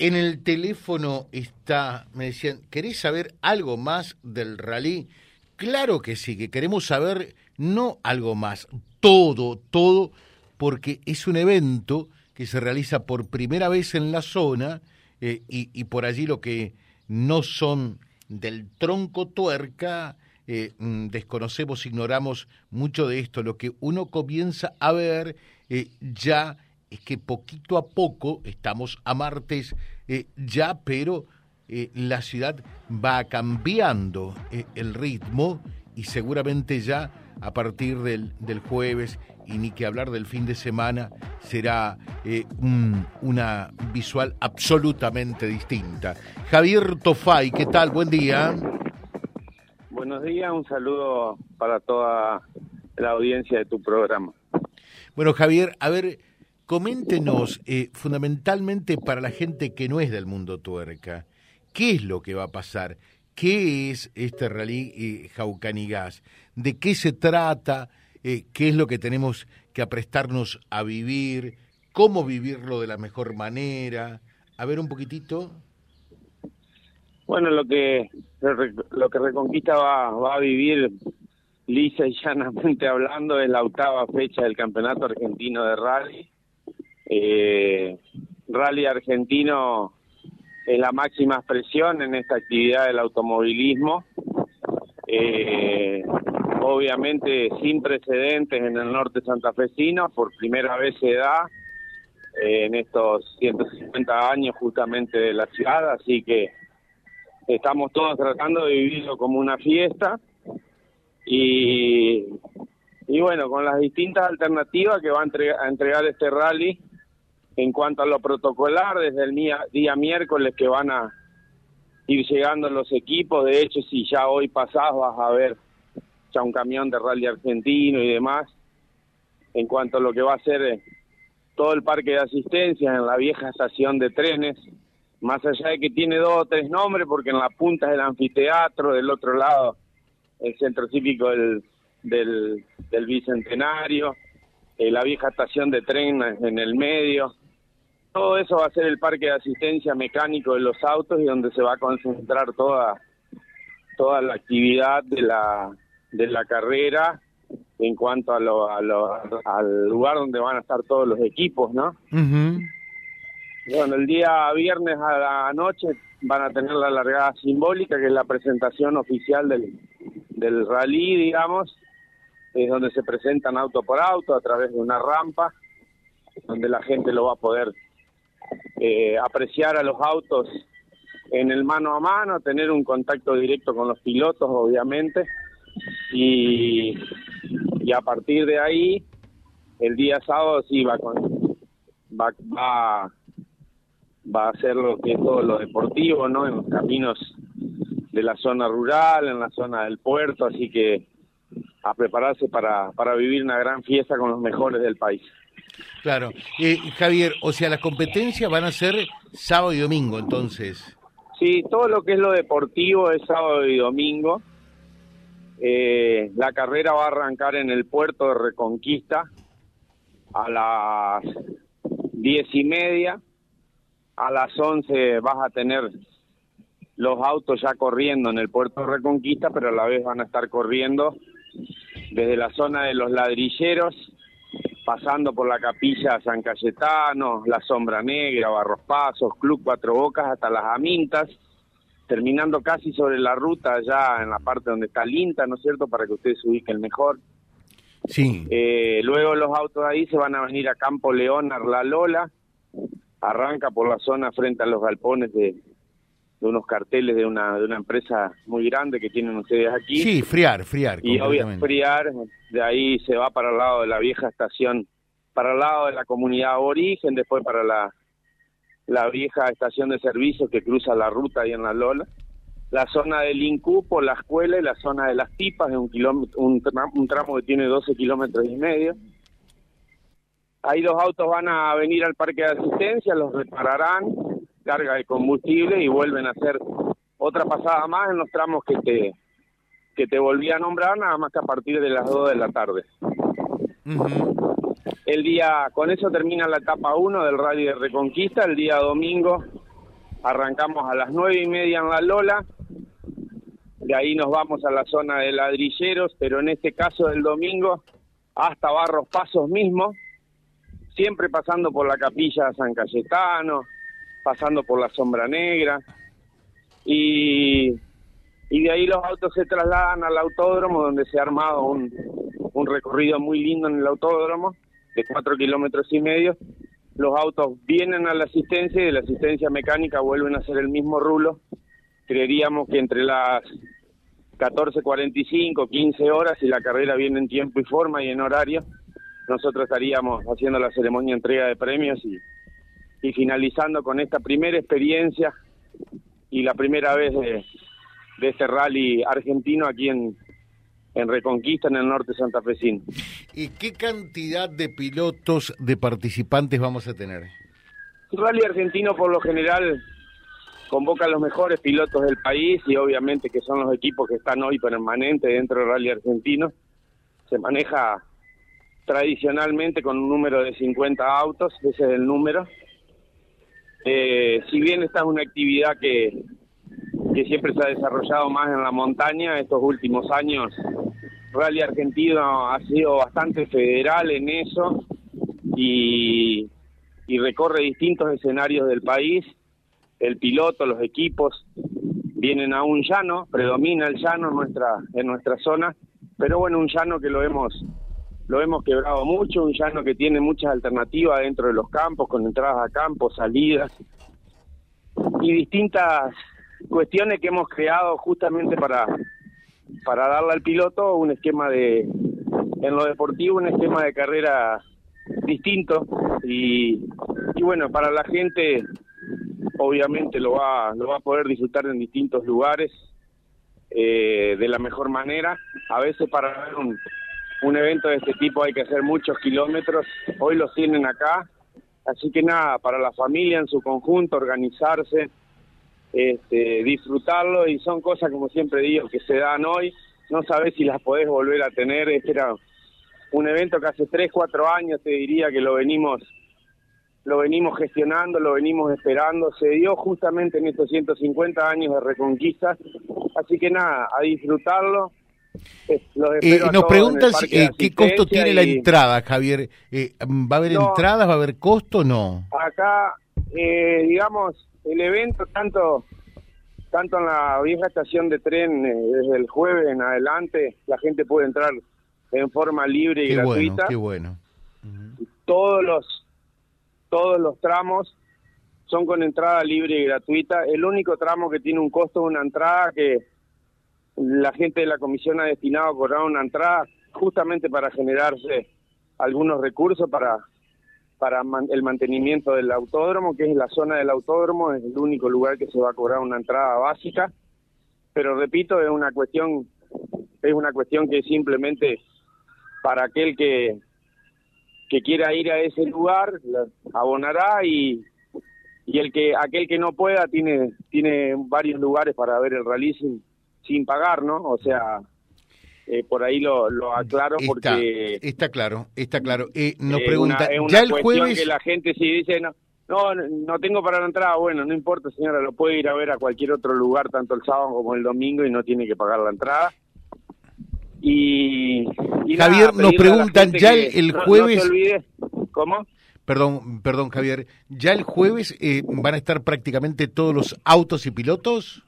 En el teléfono está, me decían, ¿querés saber algo más del rally? Claro que sí, que queremos saber no algo más, todo, todo, porque es un evento que se realiza por primera vez en la zona eh, y, por allí lo que no son del tronco tuerca, eh, mm, desconocemos, ignoramos mucho de esto, lo que uno comienza a ver eh, ya es que poquito a poco, estamos a martes eh, ya, pero eh, la ciudad va cambiando eh, el ritmo y seguramente ya a partir del, del, jueves y ni que hablar del fin de semana será un, una visual absolutamente distinta. Javier Tofay, ¿qué tal? Buen día. Buenos días, un saludo para toda la audiencia de tu programa. Bueno, Javier, a ver, Coméntenos, eh, fundamentalmente para la gente que no es del mundo tuerca, ¿qué es lo que va a pasar? ¿Qué es este rally eh, Jaucanigas? ¿De qué se trata? Eh, ¿Qué es lo que tenemos que aprestarnos a vivir? ¿Cómo vivirlo de la mejor manera? A ver un poquitito. Bueno, lo que lo que Reconquista va, va a vivir lisa y llanamente hablando es la octava fecha del Campeonato Argentino de Rally eh, rally argentino es la máxima expresión en esta actividad del automovilismo. Eh, obviamente sin precedentes en el norte santafesino, por primera vez se da eh, en estos 150 años justamente de la ciudad, así que estamos todos tratando de vivirlo como una fiesta y, y bueno, con las distintas alternativas que va a entregar, a entregar este rally en cuanto a lo protocolar, desde el día, miércoles que van a ir llegando los equipos, de hecho si ya hoy pasás vas a ver ya un camión de rally argentino y demás, en cuanto a lo que va a ser eh, todo el parque de asistencia en la vieja estación de trenes, más allá de que tiene dos o tres nombres, porque en la punta es el anfiteatro, del otro lado el centro cívico del, del, Bicentenario, eh, la vieja estación de tren en el medio, todo eso va a ser el parque de asistencia mecánico de los autos y donde se va a concentrar toda toda la actividad de la de la carrera en cuanto a lo, a lo, al lugar donde van a estar todos los equipos, ¿no? Bueno, el día viernes a la noche van a tener la largada simbólica, que es la presentación oficial del, del rally, digamos, es donde se presentan auto por auto a través de una rampa, donde la gente lo va a poder eh, apreciar a los autos en el mano a mano, tener un contacto directo con los pilotos, obviamente, y, a partir de ahí, el día sábado sí va con va, va, va a hacer lo que es todo lo deportivo, ¿no? En los caminos de la zona rural, en la zona del puerto, así que a prepararse para, para vivir una gran fiesta con los mejores del país. Claro. Eh, Javier, o sea, las competencias van a ser sábado y domingo, entonces. Sí, todo lo que es lo deportivo es sábado y domingo. Eh, la carrera va a arrancar en el puerto de Reconquista a las diez y media. A las once vas a tener los autos ya corriendo en el puerto de Reconquista, pero a la vez van a estar corriendo desde la zona de los ladrilleros pasando por la capilla San Cayetano, la Sombra Negra, Barros Pasos, Club Cuatro Bocas, hasta las Amintas, terminando casi sobre la ruta ya en la parte donde está Linta, ¿no es cierto?, para que ustedes se ubiquen mejor. Sí. Eh, luego los autos ahí se van a venir a Campo León, Arla Lola, arranca por la zona frente a los galpones de, de unos carteles de una de una empresa muy grande que tienen ustedes aquí. Sí, Friar, Friar. Y obviamente Friar, de ahí se va para el lado de la vieja estación, para el lado de la comunidad aborigen, después para la, la vieja estación de servicio que cruza la ruta ahí en la Lola. La zona del Incupo, la escuela y la zona de las tipas, de un, kilómetro, un, un tramo que tiene 12 kilómetros y medio. Ahí los autos van a venir al parque de asistencia, los repararán, carga de combustible y vuelven a hacer otra pasada más en los tramos que te que te volví a nombrar nada más que a partir de las 2 de la tarde. El día, con eso termina la etapa 1 del Rally de Reconquista, el día domingo arrancamos a las nueve y media en La Lola, de ahí nos vamos a la zona de ladrilleros, pero en este caso del domingo hasta Barros Pasos mismo, siempre pasando por la capilla de San Cayetano, pasando por la Sombra Negra, y, y de ahí los autos se trasladan al autódromo donde se ha armado un, un recorrido muy lindo en el autódromo de cuatro kilómetros y medio. Los autos vienen a la asistencia y de la asistencia mecánica vuelven a hacer el mismo rulo. Creeríamos que entre las 14.45, 15 horas, si la carrera viene en tiempo y forma y en horario, nosotros estaríamos haciendo la ceremonia de entrega de premios y, y finalizando con esta primera experiencia y la primera vez de, de este rally argentino aquí en, en Reconquista, en el norte santafesino. ¿Y qué cantidad de pilotos, de participantes vamos a tener? El rally argentino por lo general convoca a los mejores pilotos del país y obviamente que son los equipos que están hoy permanentes dentro del rally argentino. Se maneja tradicionalmente con un número de 50 autos, ese es el número. Eh, si bien esta es una actividad que, que siempre se ha desarrollado más en la montaña, estos últimos años Rally Argentino ha sido bastante federal en eso y, y recorre distintos escenarios del país. El piloto, los equipos vienen a un llano, predomina el llano en nuestra en nuestra zona, pero bueno, un llano que lo hemos lo hemos quebrado mucho, un llano que tiene muchas alternativas dentro de los campos, con entradas a campos, salidas y distintas cuestiones que hemos creado justamente para para darle al piloto un esquema de en lo deportivo un esquema de carrera distinto y, y bueno para la gente obviamente lo va lo va a poder disfrutar en distintos lugares eh, de la mejor manera. A veces para ver un, un evento de este tipo hay que hacer muchos kilómetros. Hoy los tienen acá. Así que nada para la familia en su conjunto organizarse este, disfrutarlo. Y son cosas como siempre digo que se dan hoy, no sabes si las podés volver a tener, este era un evento que hace 3, 4 años te diría que lo venimos lo venimos gestionando, lo venimos esperando, se dio justamente en estos 150 años de Reconquista, así que nada, a disfrutarlo. Eh, eh nos preguntas eh, qué costo tiene la entrada, Javier. Eh, ¿Va a haber entradas? ¿Va a haber costo o no? Acá, digamos, el evento, tanto tanto en la vieja estación de tren, desde el jueves en adelante, la gente puede entrar en forma libre y gratuita. qué bueno. Todos los todos los tramos son con entrada libre y gratuita. El único tramo que tiene un costo es una entrada que la gente de la comisión ha destinado a cobrar una entrada justamente para generarse algunos recursos para para el mantenimiento del autódromo, que es la zona del autódromo, es el único lugar que se va a cobrar una entrada básica, pero repito, es una cuestión es una cuestión que simplemente para aquel que que quiera ir a ese lugar abonará y y el que aquel que no pueda tiene tiene varios lugares para ver el rally sin pagar, ¿no? O sea, eh, por ahí lo, lo aclaro porque... Está claro, está claro. Eh, nos eh, pregunta, ya el jueves... que la gente si dice, no, no, no tengo para la entrada, bueno, no importa señora, lo puede ir a ver a cualquier otro lugar, tanto el sábado como el domingo, y no tiene que pagar la entrada. Y, Javier, nos preguntan, ya el, jueves... ¿Cómo? Perdón, perdón Javier, ¿ya el jueves van a estar prácticamente todos los autos y pilotos?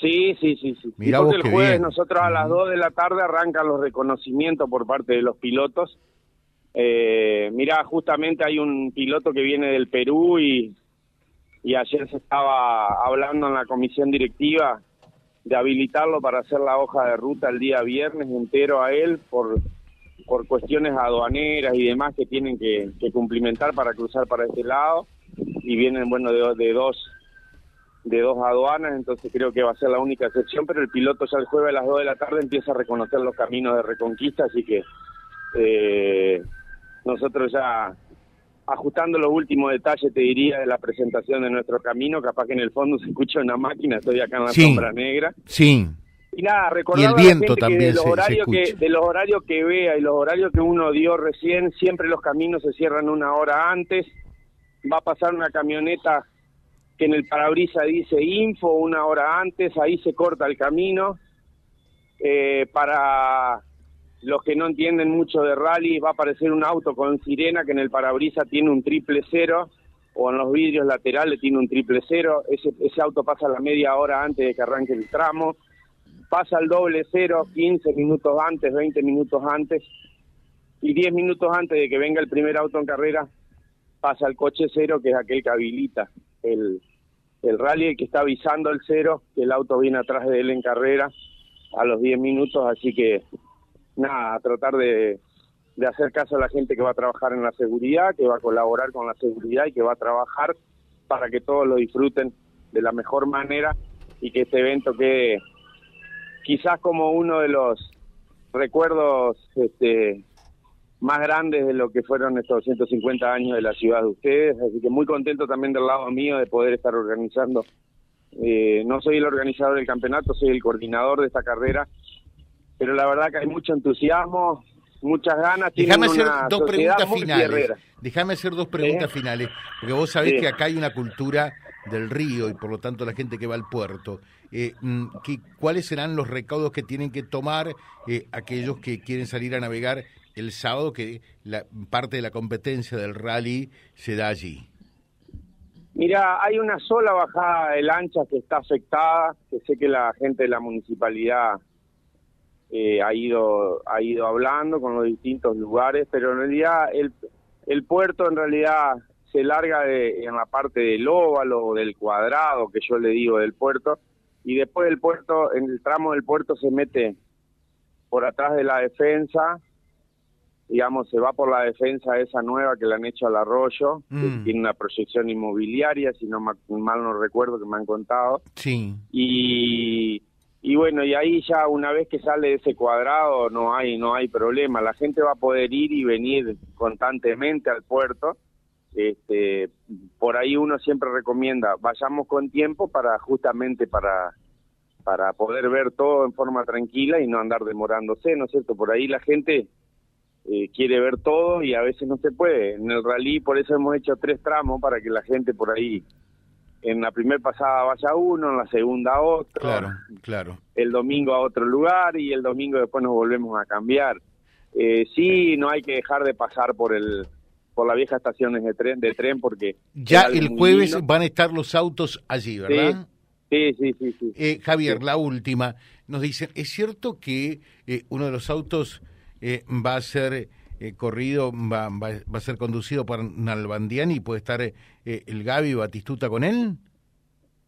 Sí, sí, sí, sí. Mira el jueves nosotros a las 2 de la tarde arrancan los reconocimientos por parte de los pilotos. Eh, mira, justamente hay un piloto que viene del Perú y, y ayer se estaba hablando en la comisión directiva de habilitarlo para hacer la hoja de ruta el día viernes entero a él por por cuestiones aduaneras y demás que tienen que, que cumplimentar para cruzar para este lado y vienen bueno de, de dos de dos aduanas, entonces creo que va a ser la única excepción, pero el piloto ya el jueves a las 2 de la tarde empieza a reconocer los caminos de Reconquista, así que eh, nosotros ya ajustando los últimos detalles, te diría, de la presentación de nuestro camino, capaz que en el fondo se escucha una máquina, estoy acá en la sombra negra. Sí. Y nada, recordar el viento también de los, horarios que, de los horarios que vea y los horarios que uno dio recién, siempre los caminos se cierran una hora antes, va a pasar una camioneta que en el parabrisa dice info una hora antes, ahí se corta el camino. Eh, para los que no entienden mucho de rally, va a aparecer un auto con sirena que en el parabrisa tiene un triple cero o en los vidrios laterales tiene un triple cero. Ese, ese auto pasa la media hora antes de que arranque el tramo. Pasa el doble cero 15 minutos antes, 20 minutos antes. Y 10 minutos antes de que venga el primer auto en carrera, pasa el coche cero, que es aquel que habilita el, el rally, que está avisando el cero, que el auto viene atrás de él en carrera a los 10 minutos. Así que, nada, tratar de, de hacer caso a la gente que va a trabajar en la seguridad, que va a colaborar con la seguridad y que va a trabajar para que todos lo disfruten de la mejor manera y que este evento quede quizás como uno de los recuerdos este, más grandes de lo que fueron estos 150 años de la ciudad de ustedes, así que muy contento también del lado mío de poder estar organizando. Eh, no soy el organizador del campeonato, soy el coordinador de esta carrera, pero la verdad que hay mucho entusiasmo, muchas ganas. Déjame hacer dos preguntas finales. Déjame hacer dos preguntas finales, porque vos sabés que acá hay una cultura del río y por lo tanto la gente que va al puerto. Eh, mm, ¿Cuáles serán los recaudos que tienen que tomar eh, aquellos que quieren salir a navegar el sábado, que la parte de la competencia del rally se da allí? Mira, hay una sola bajada de lancha que está afectada, que sé que la gente de la municipalidad eh, ha ido ha ido hablando con los distintos lugares, pero en realidad el, el puerto en realidad se larga de, en la parte del óvalo, del cuadrado, que yo le digo del puerto, y después del puerto, en el tramo del puerto se mete por atrás de la defensa, digamos, se va por la defensa esa nueva que le han hecho al arroyo, que mm. tiene una proyección inmobiliaria, si no mal no recuerdo que me han contado. Sí. Y y bueno, y ahí ya una vez que sale ese cuadrado no hay no hay problema, la gente va a poder ir y venir constantemente al puerto. Este, por ahí uno siempre recomienda, vayamos con tiempo para justamente para para poder ver todo en forma tranquila y no andar demorándose, ¿no es cierto? Por ahí la gente eh, quiere ver todo y a veces no se puede. En el rally por eso hemos hecho tres tramos para que la gente por ahí en la primera pasada vaya uno, en la segunda otro. Claro, claro. El domingo a otro lugar y el domingo después nos volvemos a cambiar. Eh, sí, no hay que dejar de pasar por el por las viejas estaciones de tren, de tren porque... Ya el jueves van a estar los autos allí, ¿verdad? Sí, sí, sí. sí, eh, Javier, la última. Nos dicen, ¿es cierto que eh, uno de los autos eh, va a ser eh, corrido va, va, a ser conducido por Nalbandián y puede estar eh, el Gaby Batistuta con él?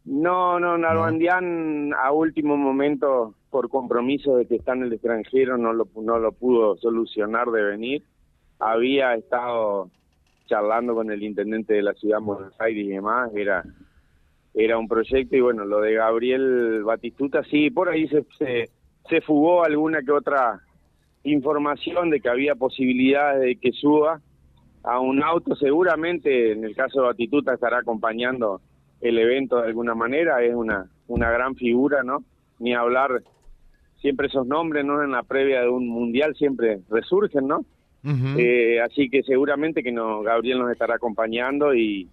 No, no, Nalbandián a último momento, por compromiso de que está en el extranjero, no lo, no lo pudo solucionar de venir. Había estado charlando con el intendente de la ciudad de Buenos Aires y demás, era era un proyecto y bueno, lo de Gabriel Batistuta sí, por ahí se, se, se fugó alguna que otra información de que había posibilidades de que suba a un auto, seguramente en el caso de Batituta estará acompañando el evento de alguna manera, es una, una gran figura, ¿no? Ni hablar, siempre esos nombres, ¿no? En la previa de un mundial siempre resurgen, ¿no? eh, así que seguramente que no, Gabriel nos estará acompañando y,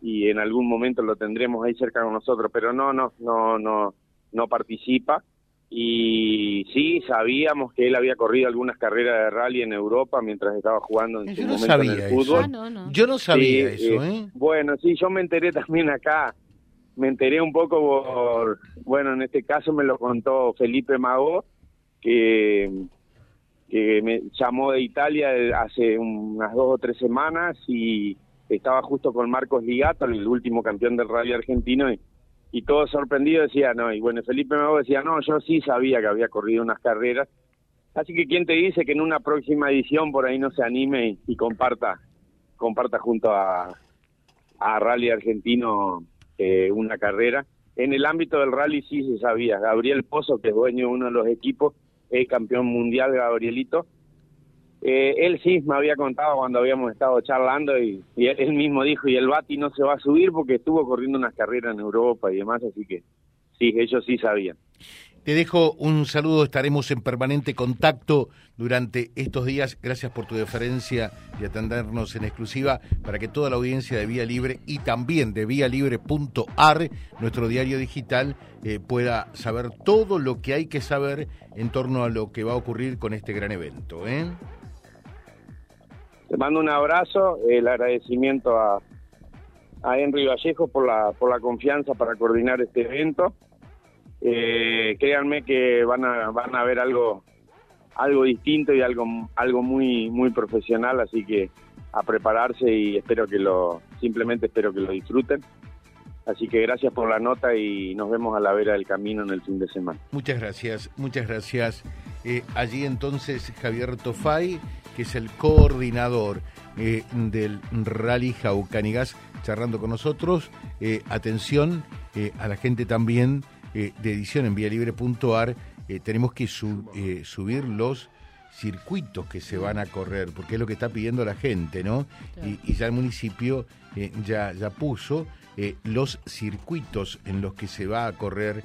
y en algún momento lo tendremos ahí cerca con nosotros, pero no, no, no, no, no participa y sí, sabíamos que él había corrido algunas carreras de rally en Europa mientras estaba jugando en yo su no momento sabía en el eso. fútbol. Ah, no, no. Yo no sabía eso, ¿eh? Bueno, sí, yo me enteré también acá. Me enteré un poco por, bueno, en este caso me lo contó Felipe Mago, que, que me llamó de Italia hace unas dos o tres semanas y estaba justo con Marcos Ligato, el último campeón del rally argentino, y y todo sorprendido decía no, y bueno, Felipe Mago decía no, yo sí sabía que había corrido unas carreras, así que quién te dice que en una próxima edición por ahí no se anime y, comparta, comparta junto a, a Rally Argentino eh, una carrera. En el ámbito del rally sí se sabía, Gabriel Pozo, que es dueño de uno de los equipos, es campeón mundial, Gabrielito, eh, él sí me había contado cuando habíamos estado charlando y, él mismo dijo, y el Bati no se va a subir porque estuvo corriendo unas carreras en Europa y demás, así que sí, ellos sí sabían. Te dejo un saludo, estaremos en permanente contacto durante estos días. Gracias por tu deferencia y atendernos en exclusiva para que toda la audiencia de Vía Libre y también de vialibre.ar, nuestro diario digital, eh, pueda saber todo lo que hay que saber en torno a lo que va a ocurrir con este gran evento. ¿eh? Te mando un abrazo, el agradecimiento a, a Henry Vallejo por la, por la confianza para coordinar este evento eh, créanme que van a, van a ver algo, algo distinto y algo, algo muy, muy profesional, así que a prepararse y espero que lo, simplemente espero que lo disfruten. Así que gracias por la nota y nos vemos a la vera del camino en el fin de semana. Muchas gracias, muchas gracias. Eh, allí entonces Javier Tofay, que es el coordinador eh, del Rally Jaucanigas, charlando con nosotros. Eh, atención a la gente también de edición en vialibre.ar, tenemos que subir los circuitos que se van a correr, porque es lo que está pidiendo la gente, ¿no? Y, ya el municipio ya, ya puso los circuitos en los que se va a correr